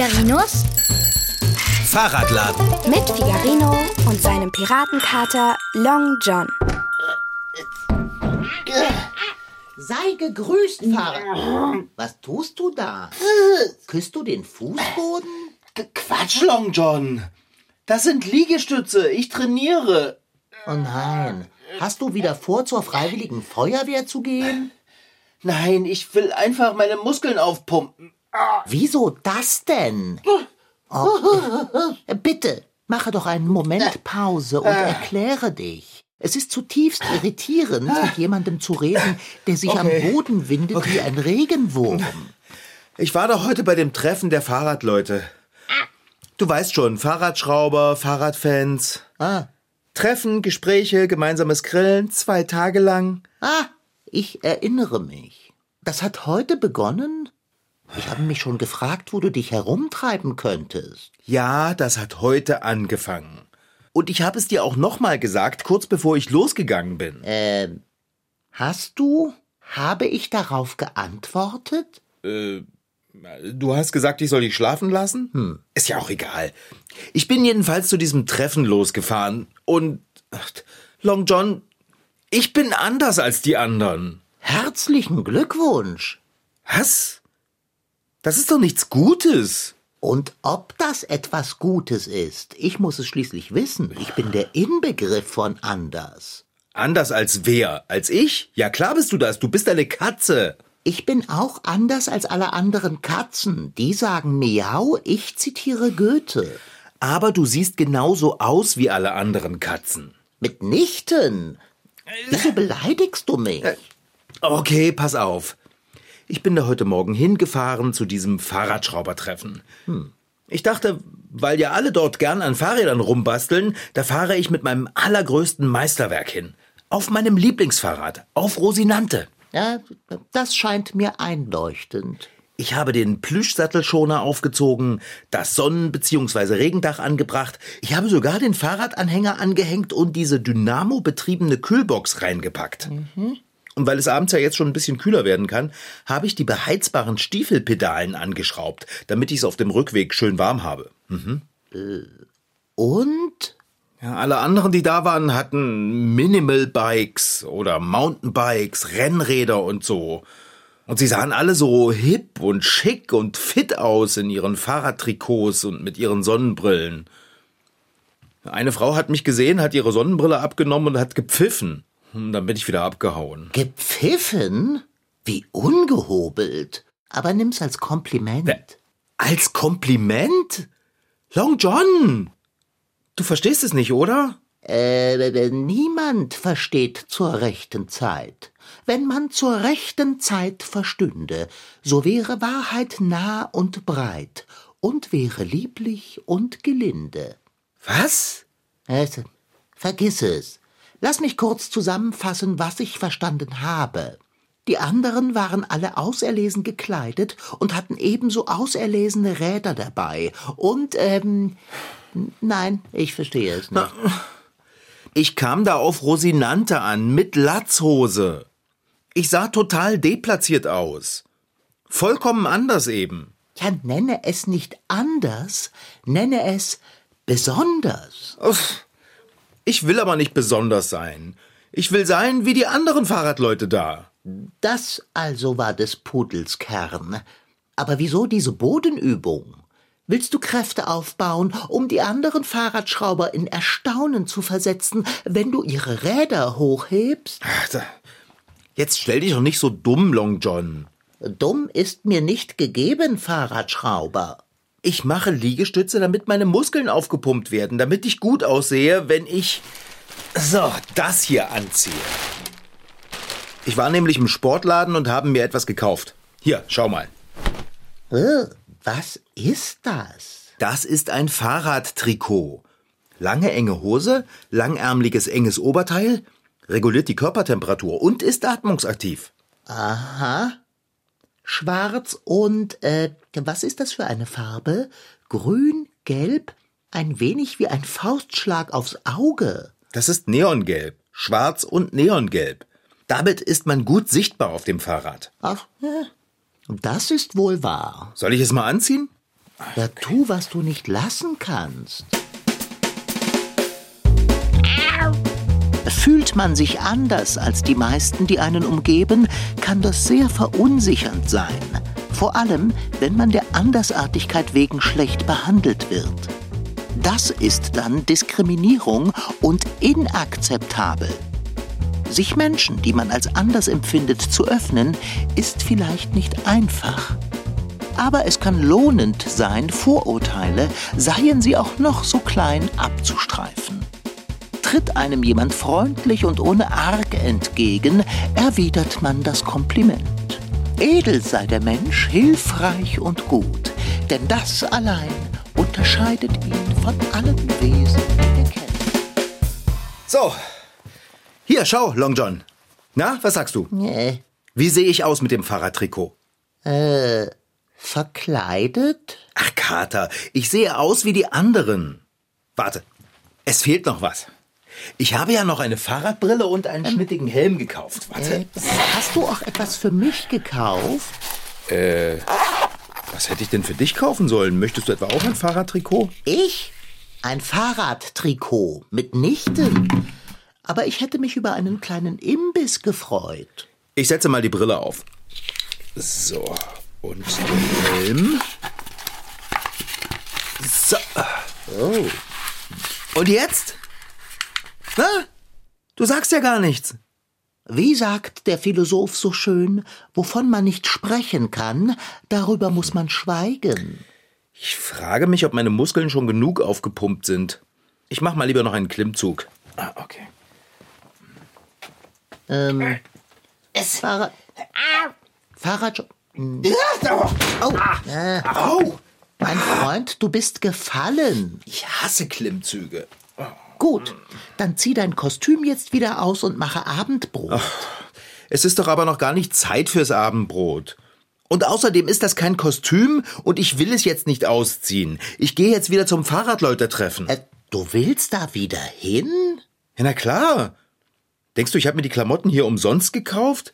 Figarinos Fahrradladen. mit Figarino und seinem Piratenkater Long John. Sei gegrüßt, Fahrer. Was tust du da? Küsst du den Fußboden? Quatsch, Long John. Das sind Liegestütze. Ich trainiere. Oh nein. Hast du wieder vor, zur freiwilligen Feuerwehr zu gehen? Nein, ich will einfach meine Muskeln aufpumpen. Wieso das denn? Oh, äh, bitte, mache doch einen Moment Pause und erkläre dich. Es ist zutiefst irritierend, mit jemandem zu reden, der sich Okay. am Boden windet wie ein Regenwurm. Ich war doch heute bei dem Treffen der Fahrradleute. Du weißt schon, Fahrradschrauber, Fahrradfans. Ah, Treffen, Gespräche, gemeinsames Grillen, zwei Tage lang. ah, ich erinnere mich. Das hat heute begonnen? Ich habe mich schon gefragt, wo du dich herumtreiben könntest. Ja, das hat heute angefangen. Und ich habe es dir auch nochmal gesagt, kurz bevor ich losgegangen bin. Ähm, hast du? Habe ich darauf geantwortet? Du hast gesagt, ich soll dich schlafen lassen? Ist ja auch egal. Ich bin jedenfalls zu diesem Treffen losgefahren und ach, Long John, ich bin anders als die anderen. Herzlichen Glückwunsch. Was? Das ist doch nichts Gutes. Und ob das etwas Gutes ist, ich muss es schließlich wissen. Ich bin der Inbegriff von anders. Anders als wer? Als ich? Ja klar bist du das. Du bist eine Katze. Ich bin auch anders als alle anderen Katzen. Die sagen Miau, ich zitiere Goethe. Aber du siehst genauso aus wie alle anderen Katzen. Mitnichten. Wieso beleidigst du mich? Okay, pass auf. Ich bin da heute Morgen hingefahren zu diesem Fahrradschraubertreffen. Ich dachte, weil ja alle dort gern an Fahrrädern rumbasteln, da fahre ich mit meinem allergrößten Meisterwerk hin. Auf meinem Lieblingsfahrrad, auf Rosinante. Ja, das scheint mir einleuchtend. Ich habe den Plüschsattelschoner aufgezogen, das Sonnen- bzw. Regendach angebracht. Ich habe sogar den Fahrradanhänger angehängt und diese Dynamo-betriebene Kühlbox reingepackt. Und weil es abends ja jetzt schon ein bisschen kühler werden kann, habe ich die beheizbaren Stiefelpedalen angeschraubt, damit ich es auf dem Rückweg schön warm habe. Und? Ja, alle anderen, die da waren, hatten Minimal Bikes oder Mountainbikes, Rennräder und so. Und sie sahen alle so hip und schick und fit aus in ihren Fahrradtrikots und mit ihren Sonnenbrillen. Eine Frau hat mich gesehen, hat ihre Sonnenbrille abgenommen und hat gepfiffen. Hm, Dann bin ich wieder abgehauen. Gepfiffen? Wie ungehobelt. Aber nimm's als Kompliment. Als Kompliment? Long John! Du verstehst es nicht, oder? Äh, niemand versteht zur rechten Zeit. Wenn man zur rechten Zeit verstünde, so wäre Wahrheit nah und breit und wäre lieblich und gelinde. Was? Äh, vergiss es. Lass mich kurz zusammenfassen, was ich verstanden habe. Die anderen waren alle auserlesen gekleidet und hatten ebenso auserlesene Räder dabei. Und, ähm, nein, ich verstehe es nicht. Ich kam da auf Rosinante an, mit Latzhose. Ich sah total deplatziert aus. Vollkommen anders eben. Ja, nenne es nicht anders, nenne es besonders. Uff. Ich will aber nicht besonders sein. Ich will sein wie die anderen Fahrradleute da. Das also war des Pudels Kern. Aber wieso diese Bodenübung? Willst du Kräfte aufbauen, um die anderen Fahrradschrauber in Erstaunen zu versetzen, wenn du ihre Räder hochhebst? Ach, Jetzt stell dich doch nicht so dumm, Long John. Dumm ist mir nicht gegeben, Fahrradschrauber. Ich mache Liegestütze, damit meine Muskeln aufgepumpt werden, damit ich gut aussehe, wenn ich so das hier anziehe. Ich war nämlich im Sportladen und habe mir etwas gekauft. Hier, schau mal. Äh, was ist das? Das ist ein Fahrradtrikot. Lange enge Hose, langärmliches enges Oberteil, reguliert die Körpertemperatur und ist atmungsaktiv. Aha. Schwarz und, äh, was ist das für eine Farbe? Grün, gelb, ein wenig wie ein Faustschlag aufs Auge. Das ist Neongelb, schwarz und Neongelb. Damit ist man gut sichtbar auf dem Fahrrad. Ach, ja. Das ist wohl wahr. Soll ich es mal anziehen? Ja, tu, was du nicht lassen kannst. Fühlt man sich anders als die meisten, die einen umgeben, kann das sehr verunsichernd sein. Vor allem, wenn man der Andersartigkeit wegen schlecht behandelt wird. Das ist dann Diskriminierung und inakzeptabel. Sich Menschen, die man als anders empfindet, zu öffnen, ist vielleicht nicht einfach. Aber es kann lohnend sein, Vorurteile, seien sie auch noch so klein, abzustreifen. Tritt einem jemand freundlich und ohne Arg entgegen, erwidert man das Kompliment. Edel sei der Mensch, hilfreich und gut, denn das allein unterscheidet ihn von allen Wesen, die wir kennen. So. Hier, schau, Long John. Na, was sagst du? Nee. Wie sehe ich aus mit dem Fahrradtrikot? Äh, verkleidet? Ach, Kater, ich sehe aus wie die anderen. Warte, es fehlt noch was. Ich habe ja noch eine Fahrradbrille und einen schnittigen Helm gekauft. Warte. Äh, hast du auch etwas für mich gekauft? Was hätte ich denn für dich kaufen sollen? Möchtest du etwa auch ein Fahrradtrikot? Ich? Ein Fahrradtrikot mitnichten. Aber ich hätte mich über einen kleinen Imbiss gefreut. Ich setze mal die Brille auf. So, und den Helm. So. Oh. Und jetzt? Na? Du sagst ja gar nichts. Wie sagt der Philosoph so schön, wovon man nicht sprechen kann, darüber muss man schweigen. Ich frage mich, ob meine Muskeln schon genug aufgepumpt sind. Ich mach mal lieber noch einen Klimmzug. Ah, okay. Ähm, Fahrrad. Fahrrad. Oh, äh, Au! mein Freund, du bist gefallen. Ich hasse Klimmzüge. Gut, dann zieh dein Kostüm jetzt wieder aus und mache Abendbrot. Es ist doch aber noch gar nicht Zeit fürs Abendbrot. Und außerdem ist das kein Kostüm und ich will es jetzt nicht ausziehen. Ich gehe jetzt wieder zum Fahrradleute-Treffen. Äh, du willst da wieder hin? Ja, na klar. Denkst du, ich habe mir die Klamotten hier umsonst gekauft?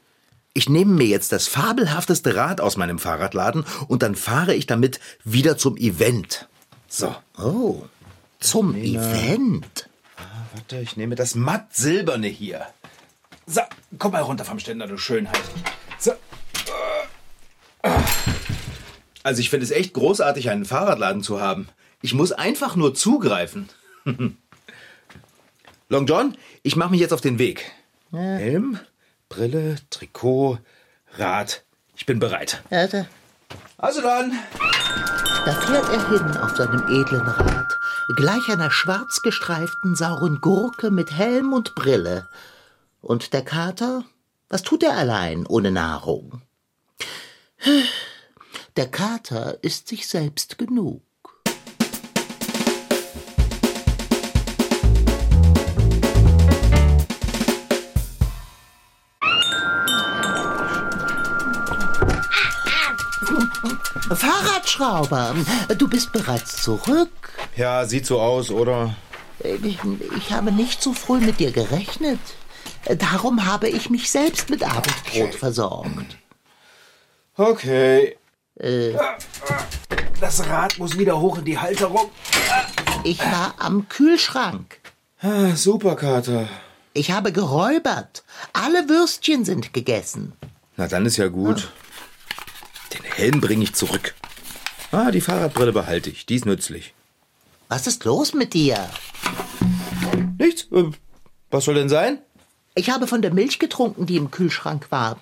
Ich nehme mir jetzt das fabelhafteste Rad aus meinem Fahrradladen und dann fahre ich damit wieder zum Event. So, Oh, zum Event. Warte, ich nehme das matt silberne hier. So, komm mal runter vom Ständer, du Schönheit. So. Also ich finde es echt großartig, einen Fahrradladen zu haben. Ich muss einfach nur zugreifen. Long John, ich mache mich jetzt auf den Weg. Helm, Brille, Trikot, Rad. Ich bin bereit. Ja, da, Also dann. da fährt er hin auf seinem edlen Rad, gleich einer schwarz gestreiften sauren Gurke mit Helm und Brille. Und der Kater? Was tut er allein ohne Nahrung? Der Kater ist sich selbst genug. Fahrradschrauber, du bist bereits zurück. Ja, sieht so aus, oder? Ich, ich habe nicht so früh mit dir gerechnet. Darum habe ich mich selbst mit Abendbrot versorgt. Okay. Das Rad muss wieder hoch in die Halterung. Ich war am Kühlschrank. Ah, super, Kater. Ich habe geräubert. Alle Würstchen sind gegessen. Na, dann ist ja gut. Helm bringe ich zurück. Ah, die Fahrradbrille behalte ich. Die ist nützlich. Was ist los mit dir? Nichts. Äh, Was soll denn sein? Ich habe von der Milch getrunken, die im Kühlschrank war.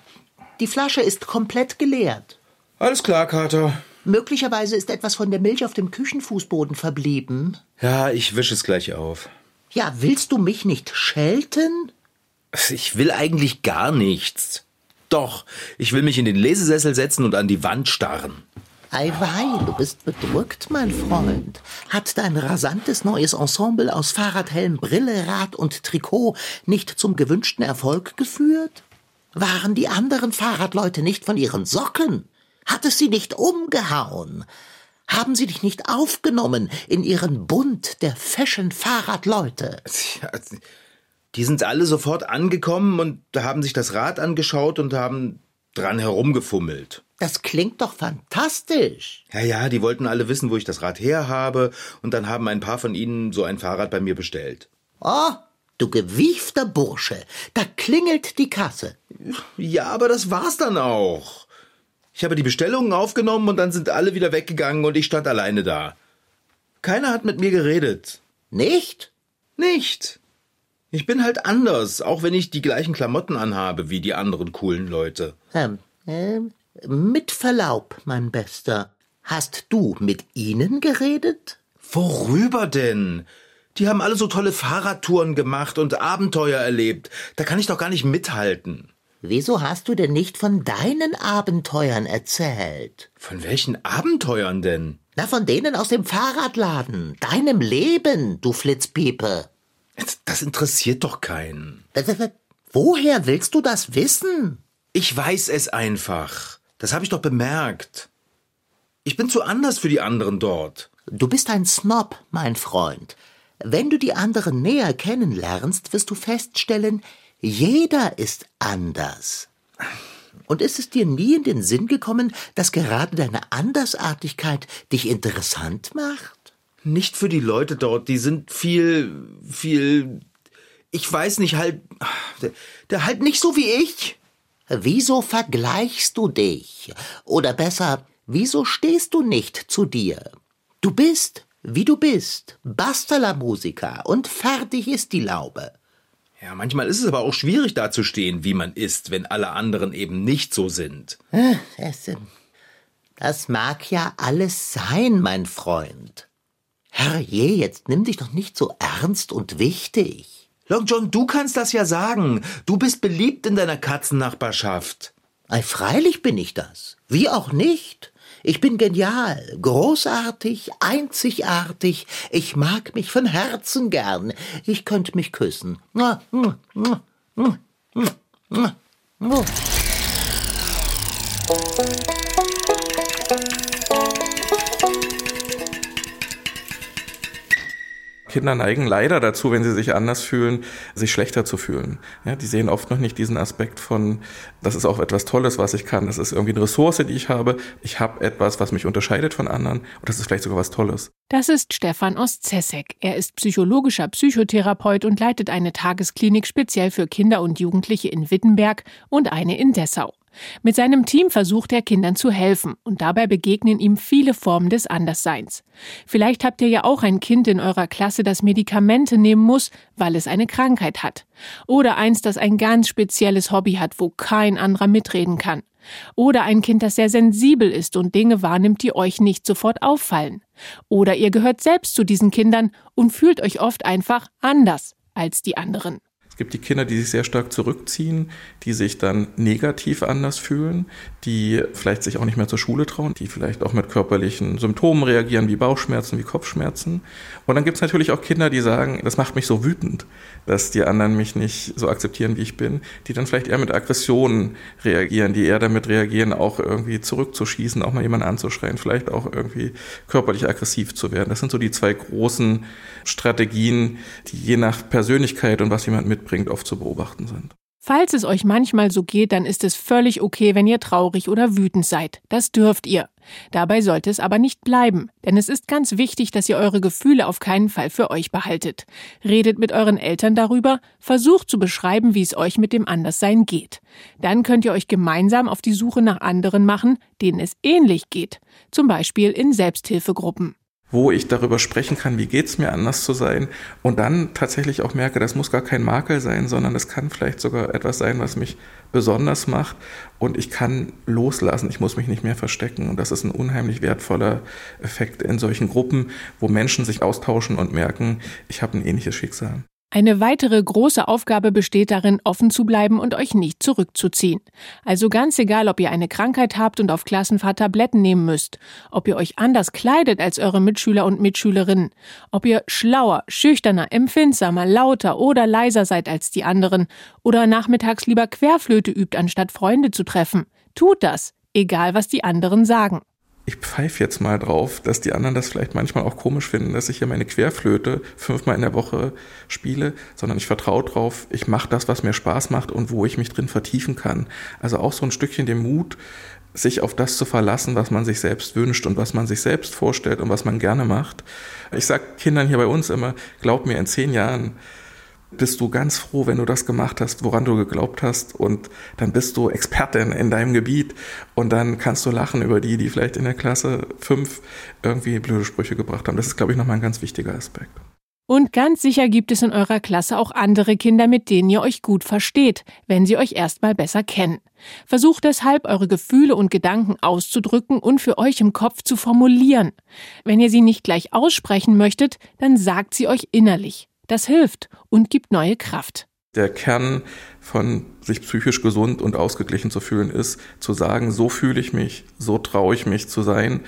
Die Flasche ist komplett geleert. Alles klar, Kater. Möglicherweise ist etwas von der Milch auf dem Küchenfußboden verblieben. Ja, ich wische es gleich auf. Ja, willst du mich nicht schelten? Ich will eigentlich gar nichts. Doch, ich will mich in den Lesesessel setzen und an die Wand starren. Eiwei, du bist bedrückt, mein Freund. Hat dein rasantes neues Ensemble aus Fahrradhelm, Brille, Rad und Trikot nicht zum gewünschten Erfolg geführt? Waren die anderen Fahrradleute nicht von ihren Socken? Hat es sie nicht umgehauen? Haben sie dich nicht aufgenommen in ihren Bund der Fashion-Fahrradleute? Ja, die sind alle sofort angekommen und haben sich das Rad angeschaut und haben dran herumgefummelt. Das klingt doch fantastisch. Ja, ja, die wollten alle wissen, wo ich das Rad her habe, und dann haben ein paar von ihnen so ein Fahrrad bei mir bestellt. Oh, du gewiefter Bursche, da klingelt die Kasse. Ja, aber das war's dann auch. Ich habe die Bestellungen aufgenommen und dann sind alle wieder weggegangen und ich stand alleine da. Keiner hat mit mir geredet. Nicht? Nicht. Ich bin halt anders, auch wenn ich die gleichen Klamotten anhabe wie die anderen coolen Leute. Ähm, ähm, mit Verlaub, mein Bester. Hast du mit ihnen geredet? Worüber denn? Die haben alle so tolle Fahrradtouren gemacht und Abenteuer erlebt. Da kann ich doch gar nicht mithalten. Wieso hast du denn nicht von deinen Abenteuern erzählt? Von welchen Abenteuern denn? Na, von denen aus dem Fahrradladen. Deinem Leben, du Flitzpiepe. Das interessiert doch keinen. Woher willst du das wissen? Ich weiß es einfach. Das habe ich doch bemerkt. Ich bin zu anders für die anderen dort. Du bist ein Snob, mein Freund. Wenn du die anderen näher kennenlernst, wirst du feststellen, jeder ist anders. Und ist es dir nie in den Sinn gekommen, dass gerade deine Andersartigkeit dich interessant macht? Nicht für die Leute dort, die sind viel, viel, ich weiß nicht, halt, der, halt nicht so wie ich. Wieso vergleichst du dich? Oder besser, wieso stehst du nicht zu dir? Du bist, wie du bist, basta la musica und fertig ist die Laube. Ja, manchmal ist es aber auch schwierig dazustehen, wie man ist, wenn alle anderen eben nicht so sind. Das mag ja alles sein, mein Freund. Herrje, jetzt nimm dich doch nicht so ernst und wichtig. Long John, du kannst das ja sagen. Du bist beliebt in deiner Katzennachbarschaft. Ei, freilich bin ich das. Wie auch nicht. Ich bin genial, großartig, einzigartig. Ich mag mich von Herzen gern. Ich könnte mich küssen. Kinder neigen leider dazu, wenn sie sich anders fühlen, sich schlechter zu fühlen. Ja, die sehen oft noch nicht diesen Aspekt von, das ist auch etwas Tolles, was ich kann. Das ist irgendwie eine Ressource, die ich habe. Ich habe etwas, was mich unterscheidet von anderen. Und das ist vielleicht sogar was Tolles. Das ist Stefan Ostzesek. Er ist psychologischer Psychotherapeut und leitet eine Tagesklinik speziell für Kinder und Jugendliche in Wittenberg und eine in Dessau. Mit seinem Team versucht er Kindern zu helfen und dabei begegnen ihm viele Formen des Andersseins. Vielleicht habt ihr ja auch ein Kind in eurer Klasse, das Medikamente nehmen muss, weil es eine Krankheit hat. Oder eins, das ein ganz spezielles Hobby hat, wo kein anderer mitreden kann. Oder ein Kind, das sehr sensibel ist und Dinge wahrnimmt, die euch nicht sofort auffallen. Oder ihr gehört selbst zu diesen Kindern und fühlt euch oft einfach anders als die anderen. Es gibt die Kinder, die sich sehr stark zurückziehen, die sich dann negativ anders fühlen, die vielleicht sich auch nicht mehr zur Schule trauen, die vielleicht auch mit körperlichen Symptomen reagieren, wie Bauchschmerzen, wie Kopfschmerzen. Und dann gibt es natürlich auch Kinder, die sagen, das macht mich so wütend, dass die anderen mich nicht so akzeptieren, wie ich bin, die dann vielleicht eher mit Aggressionen reagieren, die eher damit reagieren, auch irgendwie zurückzuschießen, auch mal jemanden anzuschreien, vielleicht auch irgendwie körperlich aggressiv zu werden. Das sind so die zwei großen Strategien, die je nach Persönlichkeit und was jemand mitbringt, oft zu beobachten sind. Falls es euch manchmal so geht, dann ist es völlig okay, wenn ihr traurig oder wütend seid. Das dürft ihr. Dabei sollte es aber nicht bleiben, denn es ist ganz wichtig, dass ihr eure Gefühle auf keinen Fall für euch behaltet. Redet mit euren Eltern darüber, versucht zu beschreiben, wie es euch mit dem Anderssein geht. Dann könnt ihr euch gemeinsam auf die Suche nach anderen machen, denen es ähnlich geht, zum Beispiel in Selbsthilfegruppen wo ich darüber sprechen kann, wie geht's mir anders zu sein. Und dann tatsächlich auch merke, das muss gar kein Makel sein, sondern es kann vielleicht sogar etwas sein, was mich besonders macht. Und ich kann loslassen, ich muss mich nicht mehr verstecken. Und das ist ein unheimlich wertvoller Effekt in solchen Gruppen, wo Menschen sich austauschen und merken, ich habe ein ähnliches Schicksal. Eine weitere große Aufgabe besteht darin, offen zu bleiben und euch nicht zurückzuziehen. Also ganz egal, ob ihr eine Krankheit habt und auf Klassenfahrt Tabletten nehmen müsst, ob ihr euch anders kleidet als eure Mitschüler und Mitschülerinnen, ob ihr schlauer, schüchterner, empfindsamer, lauter oder leiser seid als die anderen oder nachmittags lieber Querflöte übt, anstatt Freunde zu treffen. Tut das, egal was die anderen sagen. Ich pfeife jetzt mal drauf, dass die anderen das vielleicht manchmal auch komisch finden, dass ich hier meine Querflöte fünfmal in der Woche spiele, sondern ich vertraue drauf, ich mache das, was mir Spaß macht und wo ich mich drin vertiefen kann. Also auch so ein Stückchen den Mut, sich auf das zu verlassen, was man sich selbst wünscht und was man sich selbst vorstellt und was man gerne macht. Ich sag Kindern hier bei uns immer, glaub mir, in zehn Jahren bist du ganz froh, wenn du das gemacht hast, woran du geglaubt hast und dann bist du Expertin in deinem Gebiet und dann kannst du lachen über die, die vielleicht in der Klasse fünf irgendwie blöde Sprüche gebracht haben. Das ist, glaube ich, nochmal ein ganz wichtiger Aspekt. Und ganz sicher gibt es in eurer Klasse auch andere Kinder, mit denen ihr euch gut versteht, wenn sie euch erstmal besser kennen. Versucht deshalb, eure Gefühle und Gedanken auszudrücken und für euch im Kopf zu formulieren. Wenn ihr sie nicht gleich aussprechen möchtet, dann sagt sie euch innerlich. Das hilft und gibt neue Kraft. Der Kern von sich psychisch gesund und ausgeglichen zu fühlen ist, zu sagen, so fühle ich mich, so traue ich mich zu sein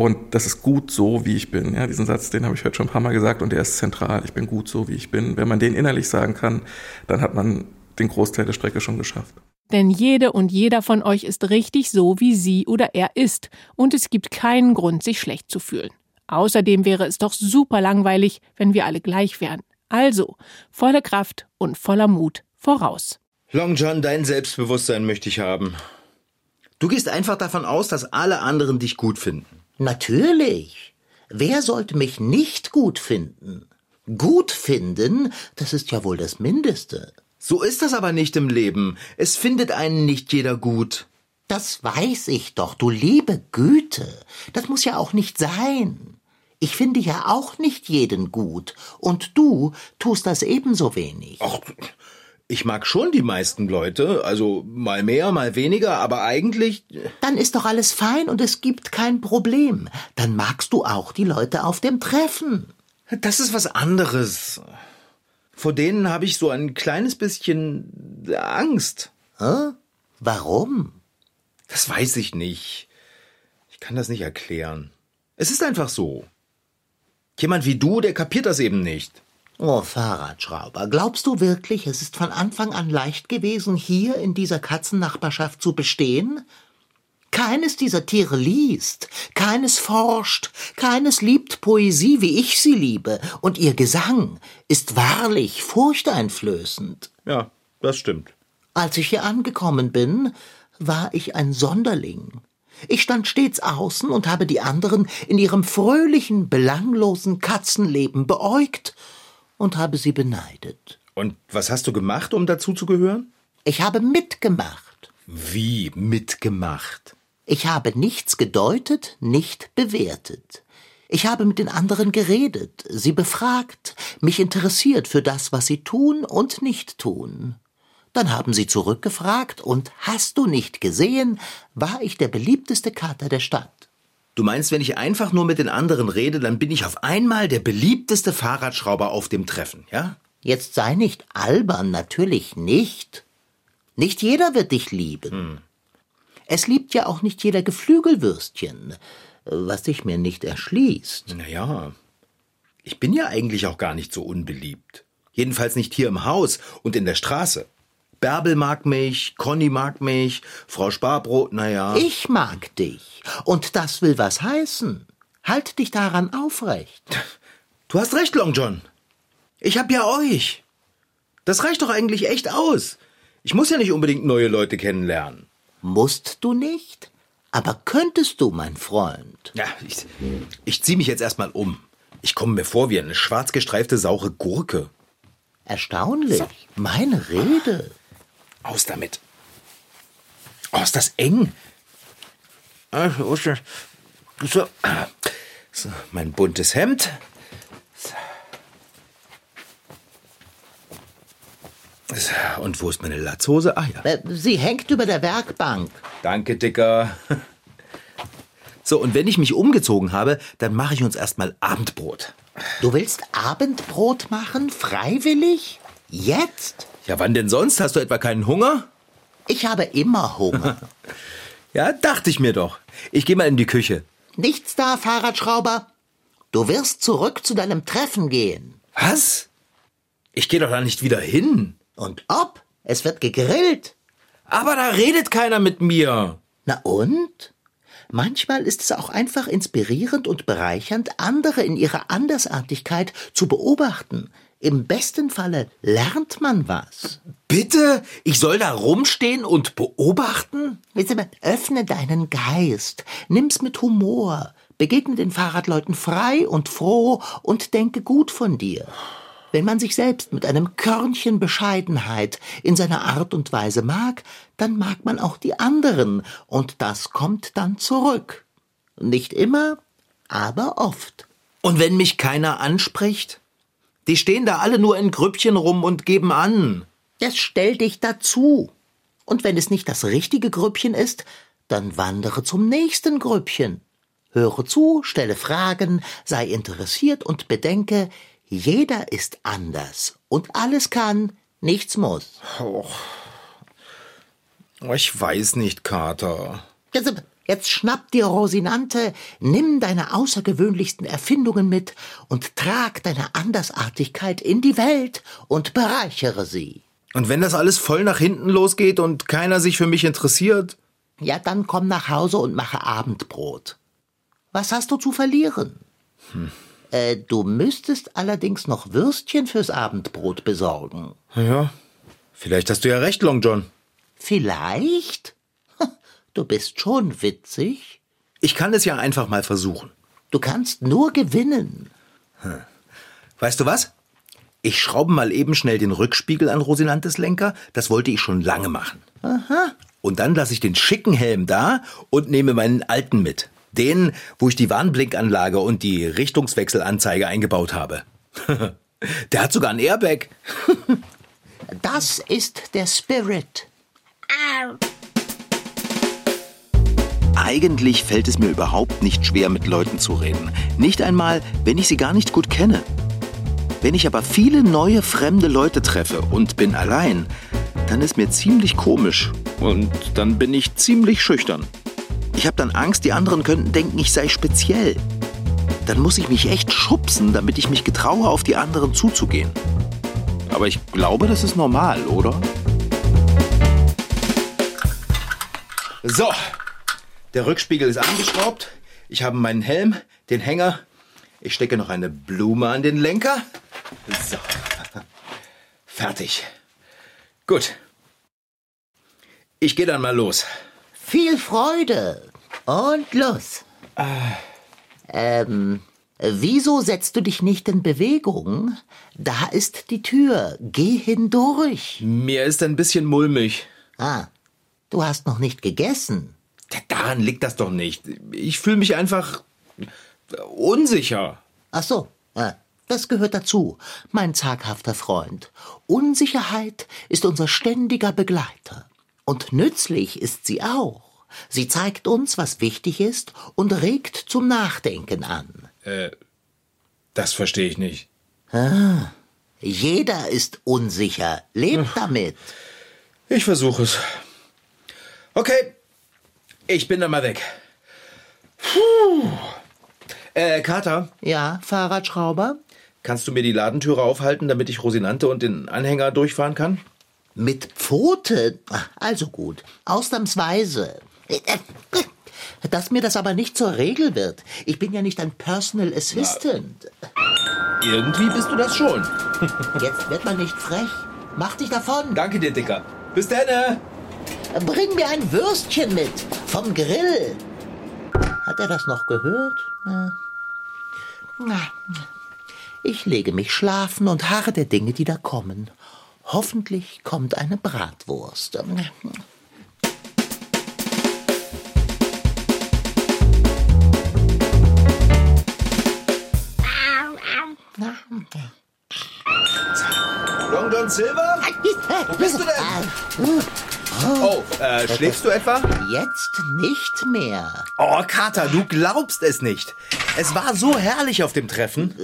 und das ist gut so, wie ich bin. Ja, diesen Satz, den habe ich heute schon ein paar Mal gesagt und der ist zentral. Ich bin gut so, wie ich bin. Wenn man den innerlich sagen kann, dann hat man den Großteil der Strecke schon geschafft. Denn jede und jeder von euch ist richtig so, wie sie oder er ist. Und es gibt keinen Grund, sich schlecht zu fühlen. Außerdem wäre es doch super langweilig, wenn wir alle gleich wären. Also, volle Kraft und voller Mut voraus. Long John, dein Selbstbewusstsein möchte ich haben. Du gehst einfach davon aus, dass alle anderen dich gut finden. Natürlich. Wer sollte mich nicht gut finden? Gut finden, das ist ja wohl das Mindeste. So ist das aber nicht im Leben. Es findet einen nicht jeder gut. Das weiß ich doch, du liebe Güte. Das muss ja auch nicht sein. Ich finde ja auch nicht jeden gut. Und du tust das ebenso wenig. Ach, ich mag schon die meisten Leute, also mal mehr, mal weniger, aber eigentlich. Dann ist doch alles fein und es gibt kein Problem. Dann magst du auch die Leute auf dem Treffen. Das ist was anderes. Vor denen habe ich so ein kleines bisschen Angst. Hä? Warum? Das weiß ich nicht. Ich kann das nicht erklären. Es ist einfach so. Jemand wie du, der kapiert das eben nicht. Oh, Fahrradschrauber, glaubst du wirklich, es ist von Anfang an leicht gewesen, hier in dieser Katzennachbarschaft zu bestehen? Keines dieser Tiere liest, keines forscht, keines liebt Poesie, wie ich sie liebe, und ihr Gesang ist wahrlich furchteinflößend. Ja, das stimmt. Als ich hier angekommen bin, war ich ein Sonderling. Ich stand stets außen und habe die anderen in ihrem fröhlichen, belanglosen Katzenleben beäugt und habe sie beneidet. Und was hast du gemacht, um dazu zu gehören? Ich habe mitgemacht. Wie mitgemacht? Ich habe nichts gedeutet, nicht bewertet. Ich habe mit den anderen geredet, sie befragt, mich interessiert für das, was sie tun und nicht tun. Dann haben sie zurückgefragt, und hast du nicht gesehen, war ich der beliebteste Kater der Stadt. Du meinst, wenn ich einfach nur mit den anderen rede, dann bin ich auf einmal der beliebteste Fahrradschrauber auf dem Treffen, ja? Jetzt sei nicht albern, natürlich nicht. Nicht jeder wird dich lieben. Hm. Es liebt ja auch nicht jeder Geflügelwürstchen, was sich mir nicht erschließt. Naja, ich bin ja eigentlich auch gar nicht so unbeliebt. Jedenfalls nicht hier im Haus und in der Straße. Bärbel mag mich, Conny mag mich, Frau Sparbrot, naja. Ich mag dich. Und das will was heißen. Halt dich daran aufrecht. Du hast recht, Long John. Ich hab ja euch. Das reicht doch eigentlich echt aus. Ich muss ja nicht unbedingt neue Leute kennenlernen. Musst du nicht? Aber könntest du, mein Freund? Ja, ich, ich zieh mich jetzt erstmal um. Ich komme mir vor wie eine schwarz gestreifte saure Gurke. Erstaunlich. Meine Rede. Aus damit. Oh, ist das eng. Ah, so, so mein buntes Hemd. So. Und wo ist meine Latzhose? Ah ja. Äh, sie hängt über der Werkbank. Danke, Dicker. So, und wenn ich mich umgezogen habe, dann mache ich uns erstmal Abendbrot. Du willst Abendbrot machen? Freiwillig? Jetzt? Ja, wann denn sonst? Hast du etwa keinen Hunger? Ich habe immer Hunger. ja, dachte ich mir doch. Ich gehe mal in die Küche. Nichts da, Fahrradschrauber. Du wirst zurück zu deinem Treffen gehen. Was? Ich gehe doch da nicht wieder hin. Und ob? Es wird gegrillt. Aber da redet keiner mit mir. Na und? Manchmal ist es auch einfach inspirierend und bereichernd, andere in ihrer Andersartigkeit zu beobachten. Im besten Falle lernt man was. Bitte? Ich soll da rumstehen und beobachten? Öffne deinen Geist, nimm's mit Humor, begegne den Fahrradleuten frei und froh und denke gut von dir. Wenn man sich selbst mit einem Körnchen Bescheidenheit in seiner Art und Weise mag, dann mag man auch die anderen, und das kommt dann zurück. Nicht immer, aber oft. Und wenn mich keiner anspricht? Die stehen da alle nur in Grüppchen rum und geben an. Jetzt stell dich dazu. Und wenn es nicht das richtige Grüppchen ist, dann wandere zum nächsten Grüppchen. Höre zu, stelle Fragen, sei interessiert und bedenke, jeder ist anders und alles kann, nichts muss. Oh. Ich weiß nicht, Kater. Jetzt, jetzt schnapp dir Rosinante, nimm deine außergewöhnlichsten Erfindungen mit und trag deine Andersartigkeit in die Welt und bereichere sie. Und wenn das alles voll nach hinten losgeht und keiner sich für mich interessiert? Ja, dann komm nach Hause und mache Abendbrot. Was hast du zu verlieren? Hm. Äh, du müsstest allerdings noch Würstchen fürs Abendbrot besorgen. Ja, vielleicht hast du ja recht, Long John. Vielleicht? Du bist schon witzig. Ich kann es ja einfach mal versuchen. Du kannst nur gewinnen. Hm. Weißt du was? Ich schraube mal eben schnell den Rückspiegel an Rosinantes Lenker. Das wollte ich schon lange machen. Aha. Und dann lasse ich den schicken Helm da und nehme meinen alten mit. Den, wo ich die Warnblinkanlage und die Richtungswechselanzeige eingebaut habe. der hat sogar ein Airbag. das ist der Spirit. Eigentlich fällt es mir überhaupt nicht schwer, mit Leuten zu reden. Nicht einmal, wenn ich sie gar nicht gut kenne. Wenn ich aber viele neue fremde Leute treffe und bin allein, dann ist mir ziemlich komisch und dann bin ich ziemlich schüchtern. Ich habe dann Angst, die anderen könnten denken, ich sei speziell. Dann muss ich mich echt schubsen, damit ich mich getraue, auf die anderen zuzugehen. Aber ich glaube, das ist normal, oder? So, der Rückspiegel ist angeschraubt. Ich habe meinen Helm, den Hänger. Ich stecke noch eine Blume an den Lenker. So, fertig. Gut. Ich gehe dann mal los. Viel Freude und los. Ah. Ähm, wieso setzt du dich nicht in Bewegung? Da ist die Tür. Geh hindurch. Mir ist ein bisschen mulmig. Ah, du hast noch nicht gegessen. Daran liegt das doch nicht. Ich fühle mich einfach unsicher. Ach so, das gehört dazu, mein zaghafter Freund. Unsicherheit ist unser ständiger Begleiter. Und nützlich ist sie auch. Sie zeigt uns, was wichtig ist und regt zum Nachdenken an. Äh, das verstehe ich nicht. Ah, jeder ist unsicher. Lebt damit. Ich versuche es. Okay, ich bin dann mal weg. Puh. Äh, Kater? Ja, Fahrradschrauber? Kannst du mir die Ladentüre aufhalten, damit ich Rosinante und den Anhänger durchfahren kann? Mit Pfote? Also gut. Ausnahmsweise. Dass mir das aber nicht zur Regel wird. Ich bin ja nicht ein Personal Assistant. Na, irgendwie bist du das schon. Jetzt wird man nicht frech. Mach dich davon. Danke dir, Dicker. Bis dann. Bring mir ein Würstchen mit. Vom Grill. Hat er das noch gehört? Na, ich lege mich schlafen und harre der Dinge, die da kommen. Hoffentlich kommt eine Bratwurst. Long John Silver? Wo bist du denn? Äh, schläfst du etwa? Jetzt nicht mehr. Oh, Kater, du glaubst es nicht. Es war so herrlich auf dem Treffen.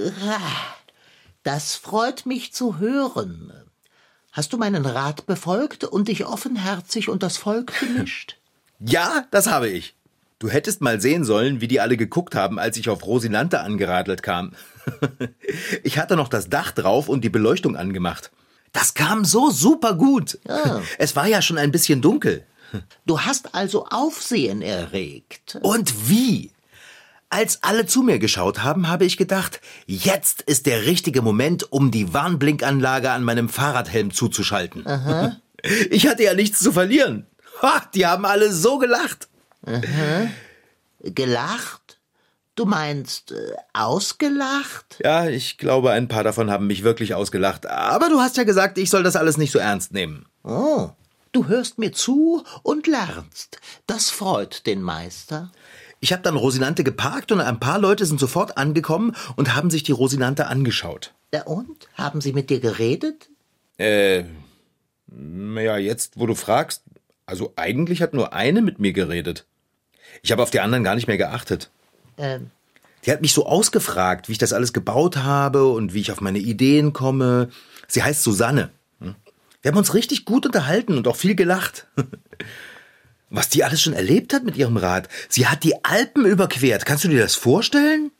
Das freut mich zu hören. Hast du meinen Rat befolgt und dich offenherzig und das Volk gemischt? Ja, das habe ich. Du hättest mal sehen sollen, wie die alle geguckt haben, als ich auf Rosinante angeradelt kam. ich hatte noch das Dach drauf und die Beleuchtung angemacht. Das kam so super gut. Ja. Es war ja schon ein bisschen dunkel. Du hast also Aufsehen erregt. Und wie? Als alle zu mir geschaut haben, habe ich gedacht, jetzt ist der richtige Moment, um die Warnblinkanlage an meinem Fahrradhelm zuzuschalten. Ich hatte ja nichts zu verlieren. Ha, die haben alle so gelacht. Gelacht? Du meinst äh, ausgelacht? Ja, ich glaube, ein paar davon haben mich wirklich ausgelacht. Aber du hast ja gesagt, ich soll das alles nicht so ernst nehmen. Oh, du hörst mir zu und lernst. Das freut den Meister. Ich habe dann Rosinante geparkt und ein paar Leute sind sofort angekommen und haben sich die Rosinante angeschaut. Ja, und? Haben sie mit dir geredet? Äh, naja, jetzt, wo du fragst, also eigentlich hat nur eine mit mir geredet. Ich habe auf die anderen gar nicht mehr geachtet. Ähm, Die hat mich so ausgefragt, wie ich das alles gebaut habe und wie ich auf meine Ideen komme. Sie heißt Susanne. Hm? Wir haben uns richtig gut unterhalten und auch viel gelacht. Was die alles schon erlebt hat mit ihrem Rad. Sie hat die Alpen überquert. Kannst du dir das vorstellen?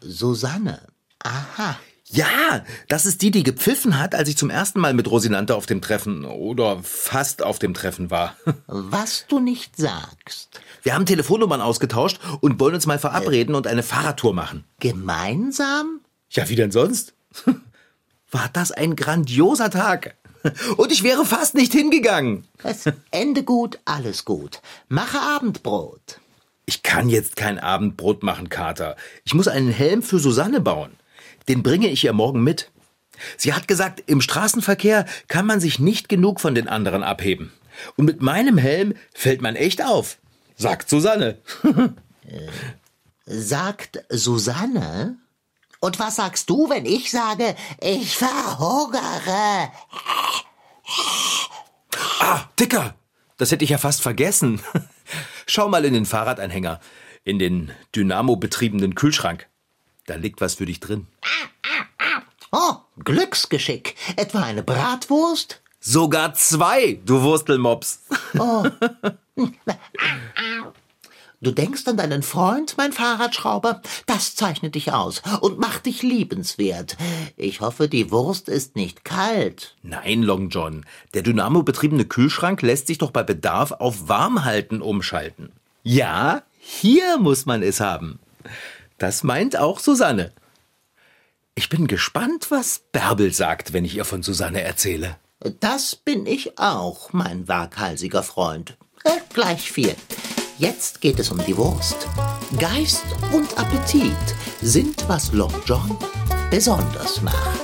Susanne. Aha. Ja, das ist die, die gepfiffen hat, als ich zum ersten Mal mit Rosinante auf dem Treffen oder fast auf dem Treffen war. Was du nicht sagst. Wir haben Telefonnummern ausgetauscht und wollen uns mal verabreden und eine Fahrradtour machen. Gemeinsam? Ja, wie denn sonst? War das ein grandioser Tag. Und ich wäre fast nicht hingegangen. Es Ende gut, alles gut. Mache Abendbrot. Ich kann jetzt kein Abendbrot machen, Kater. Ich muss einen Helm für Susanne bauen. Den bringe ich ihr morgen mit. Sie hat gesagt, im Straßenverkehr kann man sich nicht genug von den anderen abheben. Und mit meinem Helm fällt man echt auf, sagt Susanne. Sagt Susanne? Und was sagst du, wenn ich sage, ich verhungere? Ah, Dicker, das hätte ich ja fast vergessen. Schau mal in den Fahrradanhänger, in den Dynamo-betriebenen Kühlschrank. Da liegt was für dich drin. Oh, Glücksgeschick. Etwa eine Bratwurst? Sogar zwei, du Wurstelmops. Du denkst an deinen Freund, mein Fahrradschrauber? Das zeichnet dich aus und macht dich liebenswert. Ich hoffe, die Wurst ist nicht kalt. Nein, Long John, der Dynamo-betriebene Kühlschrank lässt sich doch bei Bedarf auf Warmhalten umschalten. Ja, hier muss man es haben. Das meint auch Susanne. Ich bin gespannt, was Bärbel sagt, wenn ich ihr von Susanne erzähle. Das bin ich auch, mein waghalsiger Freund. Äh, gleich viel. Jetzt geht es um die Wurst. Geist und Appetit sind, was Long John besonders macht.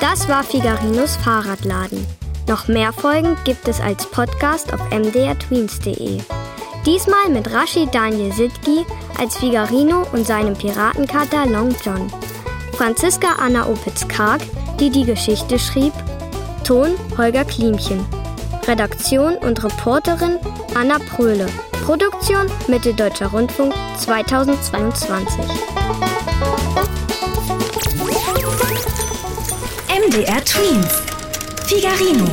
Das war Figarinos Fahrradladen. Noch mehr Folgen gibt es als Podcast auf mdrtweens.de. Diesmal mit Rashid Daniel Sidki als Figarino und seinem Piratenkater Long John. Franziska Anna Opitz-Karg, die die Geschichte schrieb. Ton Holger Klimchen. Redaktion und Reporterin Anna Pröhle. Produktion Mitteldeutscher Rundfunk 2022. MDR Twins. Figarino.